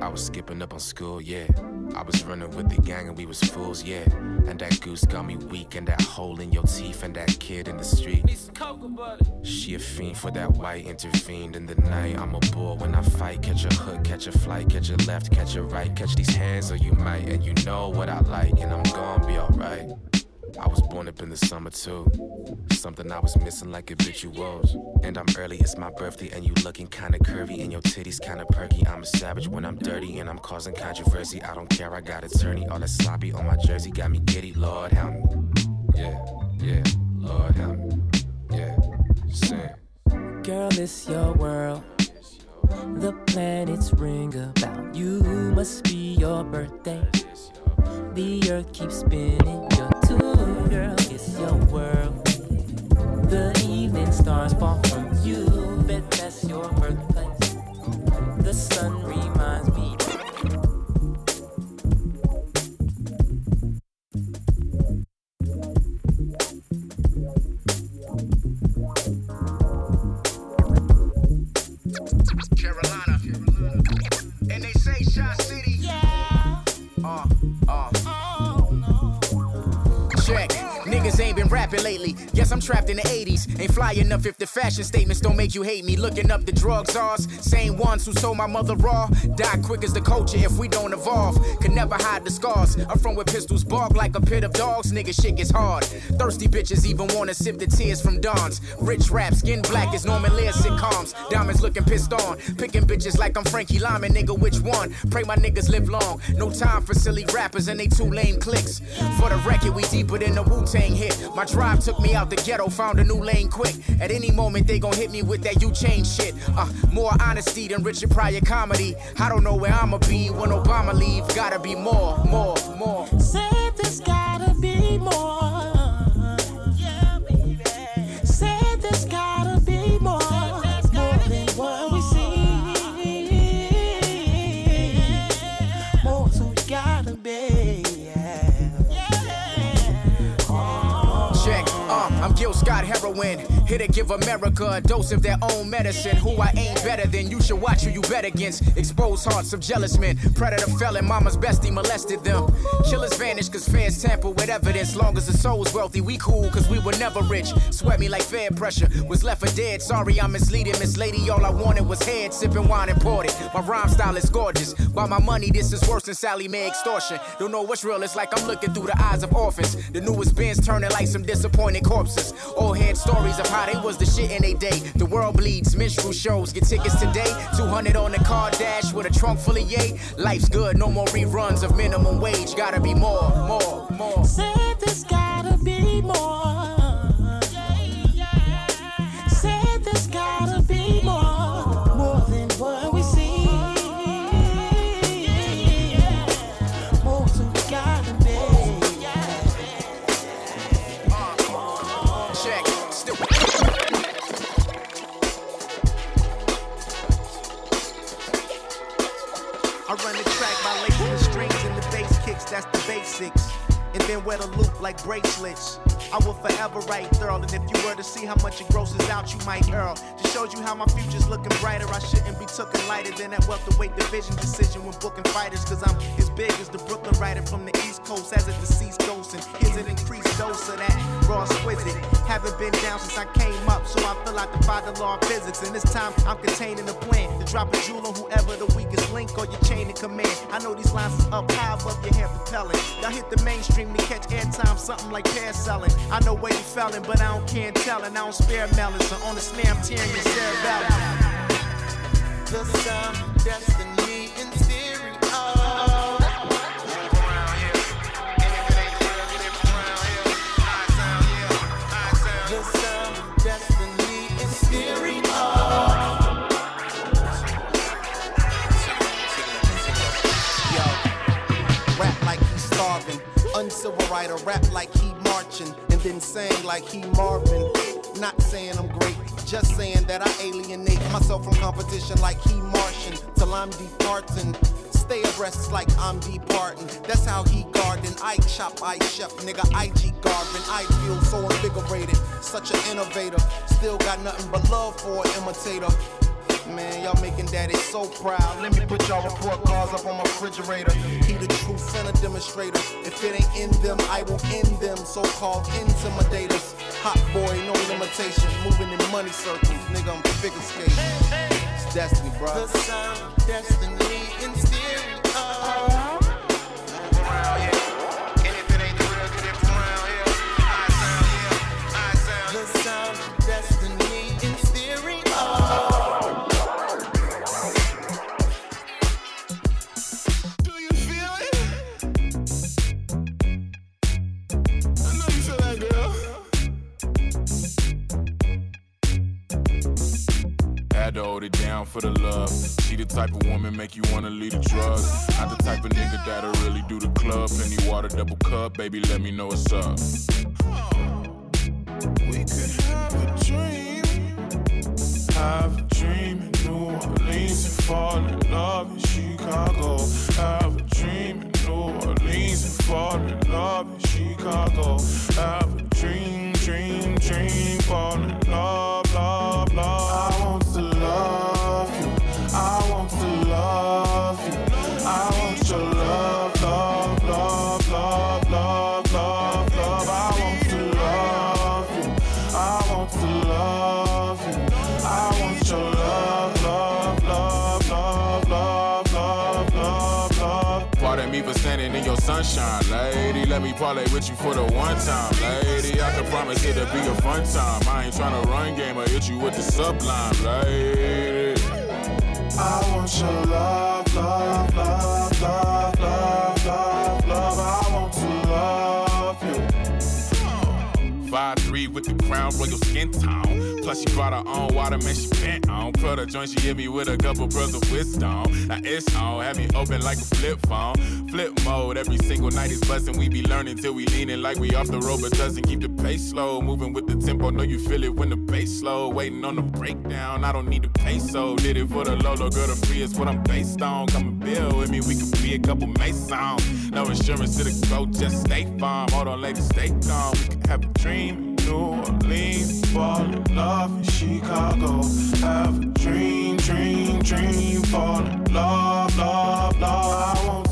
I was skipping up on school, yeah. I was running with the gang and we was fools, yeah. And that goose got me weak, and that hole in your teeth, and that kid in the street. She a fiend for that white, intervened in the night. I'm a bull when I fight. Catch a hook, catch a flight, catch a left, catch a right. Catch these hands or you might, and you know what I like, and I'm gonna be alright. I was born up in the summer too. Something I was missing like habituals. And I'm early, it's my birthday, and you looking kinda curvy, and your titties kinda perky. I'm a savage when I'm dirty, and I'm causing controversy. I don't care, I got attorney. All that sloppy on my jersey got me giddy. Lord help me. Yeah, yeah, Lord help me. Yeah, sing. Girl, it's your world. The planets ring about you. Must be your birthday. The earth keeps spinning. Your tune, girl, it's your world. The evening stars fall from you. Bet that's your birthplace. The sun reminds me. Carolina. And they say Shot City. Yeah. Uh, uh. Rapping lately. Guess I'm trapped in the 80s. Ain't fly enough if the fashion statements don't make you hate me. Looking up the drug czars. Same ones who sold my mother raw. Die quick as the culture if we don't evolve. Can never hide the scars. I'm from where pistols bark like a pit of dogs. Nigga shit gets hard. Thirsty bitches even wanna sip the tears from dawns. Rich rap, skin black as Norman Lear sitcoms. Diamonds looking pissed on. Picking bitches like I'm Frankie Lymon, nigga. Which one? Pray my niggas live long. No time for silly rappers and they two lame clicks. For the record, we deeper than the Wu Tang hit. My drive took me out the ghetto, found a new lane quick. At any moment, they gon' hit me with that you change shit. Uh, more honesty than Richard Pryor comedy. I don't know where I'ma be when Obama leave. Gotta be more, more, more. Said there's gotta Scott Heroin. Here to give America a dose of their own medicine. Who I ain't better than, you should watch who you bet against. Exposed hearts of jealous men. Predator felon, mama's bestie molested them. Killers vanish cause fans tamper with evidence. Long as the soul's wealthy, we cool cause we were never rich. Sweat me like fair pressure. Was left for dead. Sorry, I'm misleading. Miss Lady, all I wanted was head. Sipping wine imported. My rhyme style is gorgeous. By my money, this is worse than Sallie Mae extortion. Don't know what's real, it's like I'm looking through the eyes of orphans. The newest bands turning like some disappointed corpses. Old head stories of how they was the shit in they day. The world bleeds, minstrel shows. Get tickets today. 200 on the car dash with a trunk full of yay. Life's good, no more reruns of minimum wage. Gotta be more, more, more. Said there's gotta be more. Wear like bracelets. I will forever write Thurl, and if you were to see how much it grosses out, you might earl. Just shows you how my future's looking brighter. I shouldn't be taken lighter than that welterweight division decision when booking fighters, cause I'm as big as the Brooklyn writer from the As a deceased ghost. And here's an increased dose of that raw exquisite. Haven't been down since I came up, so I feel defy the law of physics. And this time I'm containing the plan to drop a jewel on whoever the weakest link or your chain of command. I know these lines is up high above your hair propelling. Y'all hit the mainstream to catch airtime, something like pair selling. I know where you felling, but I don't care telling. I don't spare melons, so on the snare I'm tearing your cerebellum. The destiny in stereo. Uncivil writer, rap like he marching. And then sing like he Marvin. Not saying I'm great, just saying that I alienate myself from competition like he Martian. Till I'm departing. Stay abreast like I'm departing. That's how he garden. I chop, I chef, nigga. IG Garvin. I feel so invigorated. Such an innovator. Still got nothing but love for an imitator. Man, y'all making daddy so proud. Let me put y'all report cards up on my refrigerator. He the true center demonstrator. If it ain't in them, I will end them. So-called intimidators. Hot boy, no limitations. Moving in money circles. Nigga, I'm figure skating. It's destiny, bro. The sound destiny in type of woman make you wanna leave the drugs. Not the type of nigga that'll really do the club. Plenty water, double cup, baby, let me know what's up. We could have a dream. Have a dream in New Orleans and fall in love in Chicago. Have a dream in New Orleans and fall in love in Chicago. Have a dream, dream, dream, fall in love, love, love. I want to love sunshine, lady. Let me parlay with you for the one time, lady. I can promise it'll be a fun time. I ain't tryna run game or hit you with the sublime, lady. I want your love, love, love, love, With the crown royal skin tone. Plus she brought her own water, man, she bent on. Put her joint, she hit me with a couple pearls of wisdom. Now it's on, have me open like a flip phone. Flip mode, every single night is bustin'. We be learning till we leaning like we off the road, but doesn't keep the pace slow. Moving with the tempo, know you feel it when the bass slow. Waiting on the breakdown, I don't need the peso. Did it for the Lolo, girl, the free is what I'm based on. Come and build with me, we could be a couple masons. No insurance to the go, just stay farm. Hold on, lady, stay calm. We could have a dream. New Orleans, fall in love in Chicago. Have a dream, dream, dream, fall in love, love, love. I want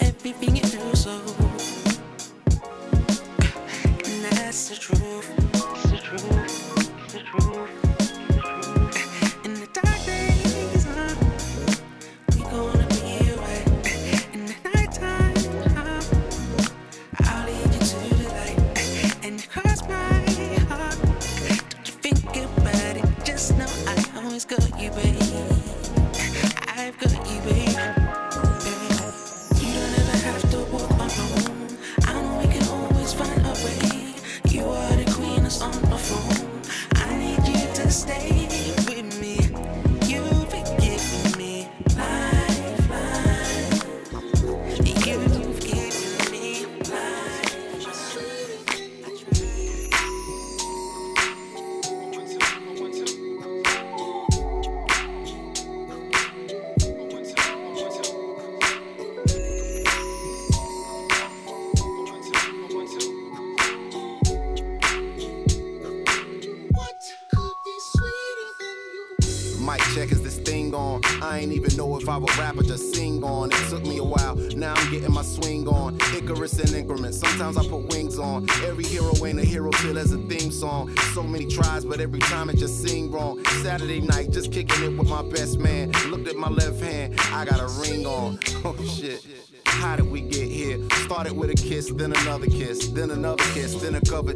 everything you do so. And that's the truth. It's the truth. It's the truth.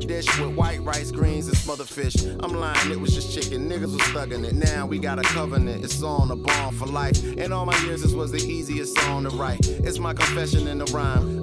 Dish with white rice, greens, and smothered fish. I'm lying, it was just chicken. Niggas was thugging it. Now we got a covenant. It's on a bond for life. In all my years, this was the easiest song to write. It's my confession in the rhyme,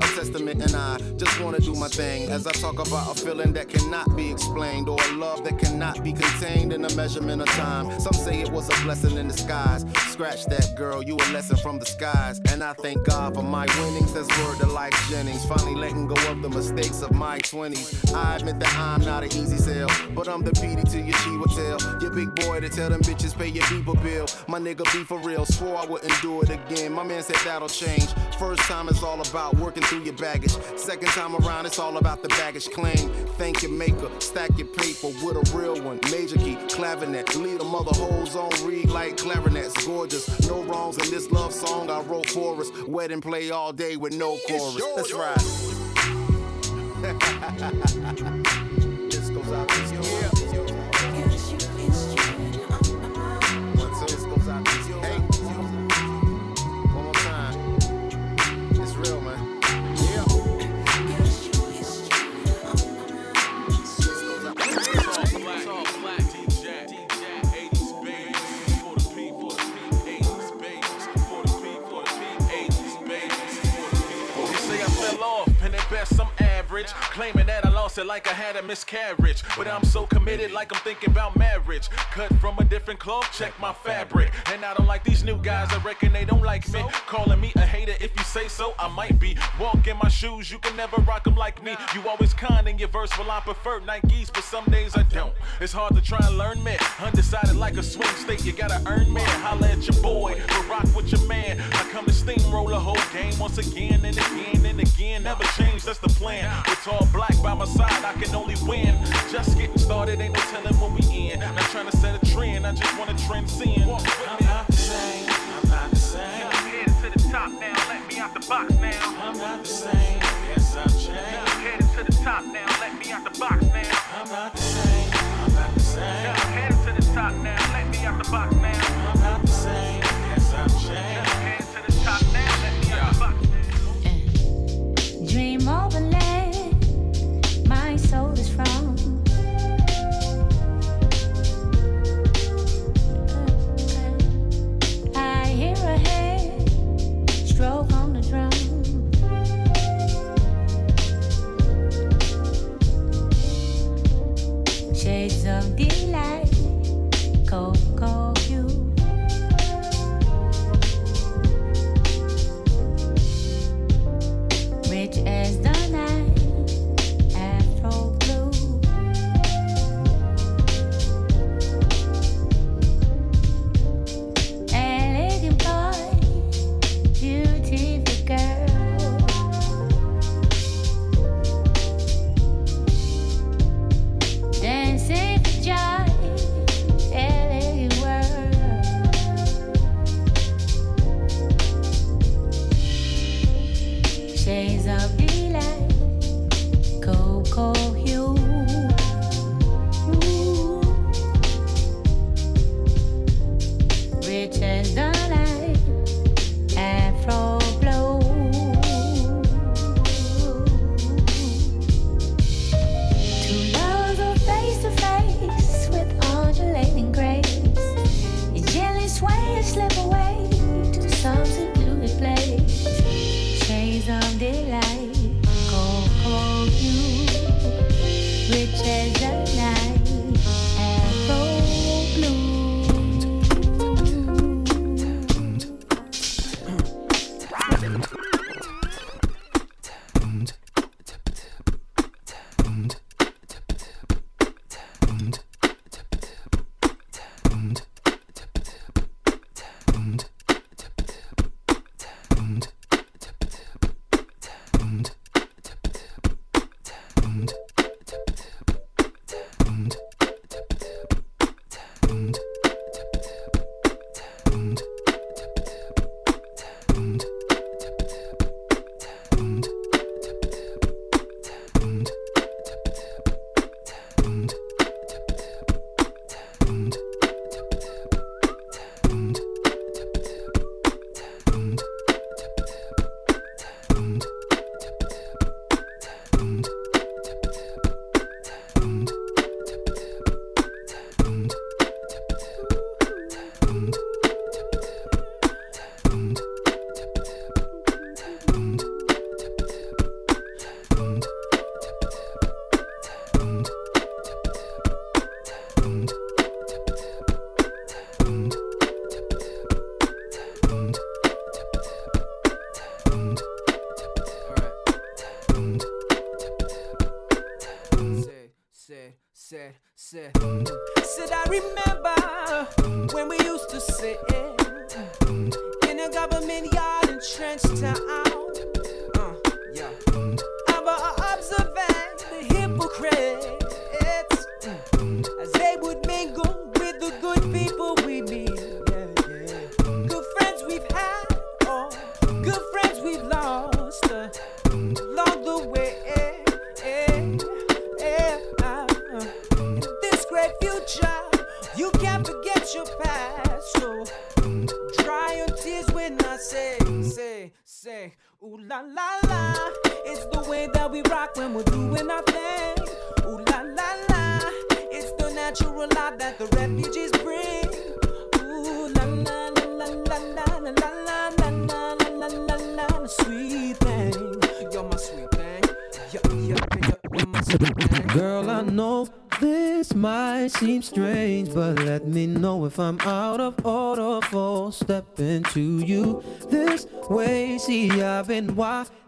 testament, and I just wanna do my thing as I talk about a feeling that cannot be explained or a love that cannot be contained in a measurement of time. Some say it was a blessing in disguise. Scratch that, girl, you a lesson from the skies. And I thank God for my winnings. That's word to Lyfe Jennings. Finally letting go of the mistakes of my 20s. I admit that I'm not an easy sell, but I'm the PD to your Chiwa tell. Your big boy to tell them bitches pay your people bill. My nigga be for real, swore I wouldn't do it again. My man said that'll change. First time is all about working through your baggage. Second time around, it's all about the baggage claim. Thank your maker, stack your paper with a real one. Major key, clavinet, lead a mother hoes on read like clarinets. Gorgeous, no wrongs in this love song I wrote for us. Wedding play all day with no chorus. Let's ride. Had a miscarriage. But I'm so committed, like I'm thinking about marriage. Cut from a different cloth, check my fabric. And I don't like these new guys, I reckon they don't like me. Calling me a hater, if you say so, I might be. Walk in my shoes, you can never rock them like me. You always kind in your verse, well, I prefer Nikes, but some days I don't. It's hard to try and learn me. Undecided like a swing state, you gotta earn me. Holla at your boy, but rock with your man. I come to steamroll the whole game once again and again and again. Never change, that's the plan. With all black by my side, I can only win. Just getting started, ain't no telling when we end. Not trying to set a trend, I just wanna transcend. I'm not the same, I'm not the same. I'm headed to the top now, let me out the box now. I'm not the same, yes I've changed. I'm headed to the top now, let me out the box now. I'm not the same, I'm not the same. I'm headed to the top now, let me out the box now. I'm not the same, Dream over land, you can't forget your past. So dry your tears when I say, say, say, ooh la la la. It's the way that we rock when we're doing our thing. Ooh la la la. It's the natural light that the refugees bring. Ooh la la la la la la la la la la la la la la la sweet thing. You're my sweet thing. Yeah, yeah, yeah, you're my sweet thing. Girl, I know this might seem strange, but let me know if I'm out of order for stepping to you this way. See, I've been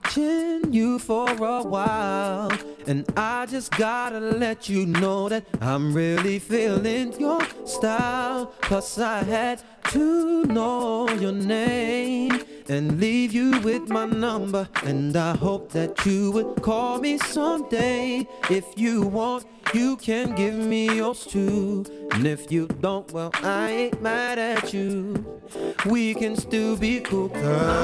watching you for a while, and I just gotta let you know that I'm really feeling your style. Plus, I had to know your name and leave you with my number. And I hope that you would call me someday. If you want, you can give me yours too. And if you don't, well, I ain't mad at you. We can still be cool. I'm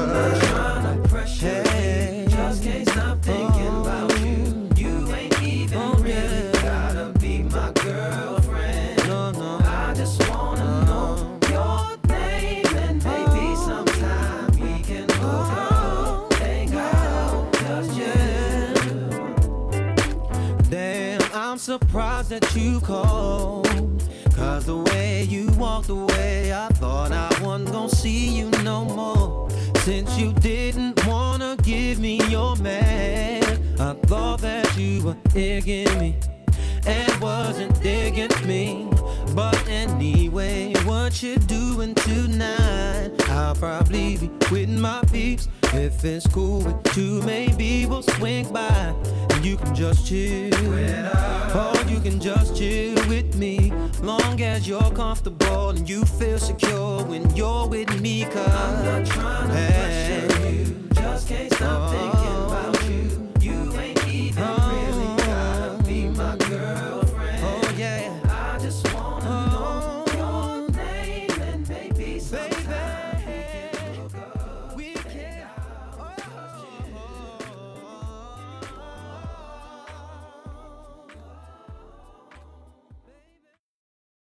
not trying to pressure you. Just can't stop thinking about you. You ain't even really gotta be my girlfriend. No, no. I just wanna know your name and maybe sometime we can hook up, hang out, just chill. Damn, I'm surprised that you called. Cause the way you walked away, I thought I wasn't gonna see you no more. Since you didn't wanna give me your man, I thought that you were digging me and wasn't digging me. But anyway, what you doing tonight? I'll probably be with my peeps. If it's cool with you, maybe we'll swing by and you can just chill. Or you can just chill with me, long as you're comfortable and you feel secure when you're with me. Cause I'm not trying to pressure you, just can't stop thinking about you.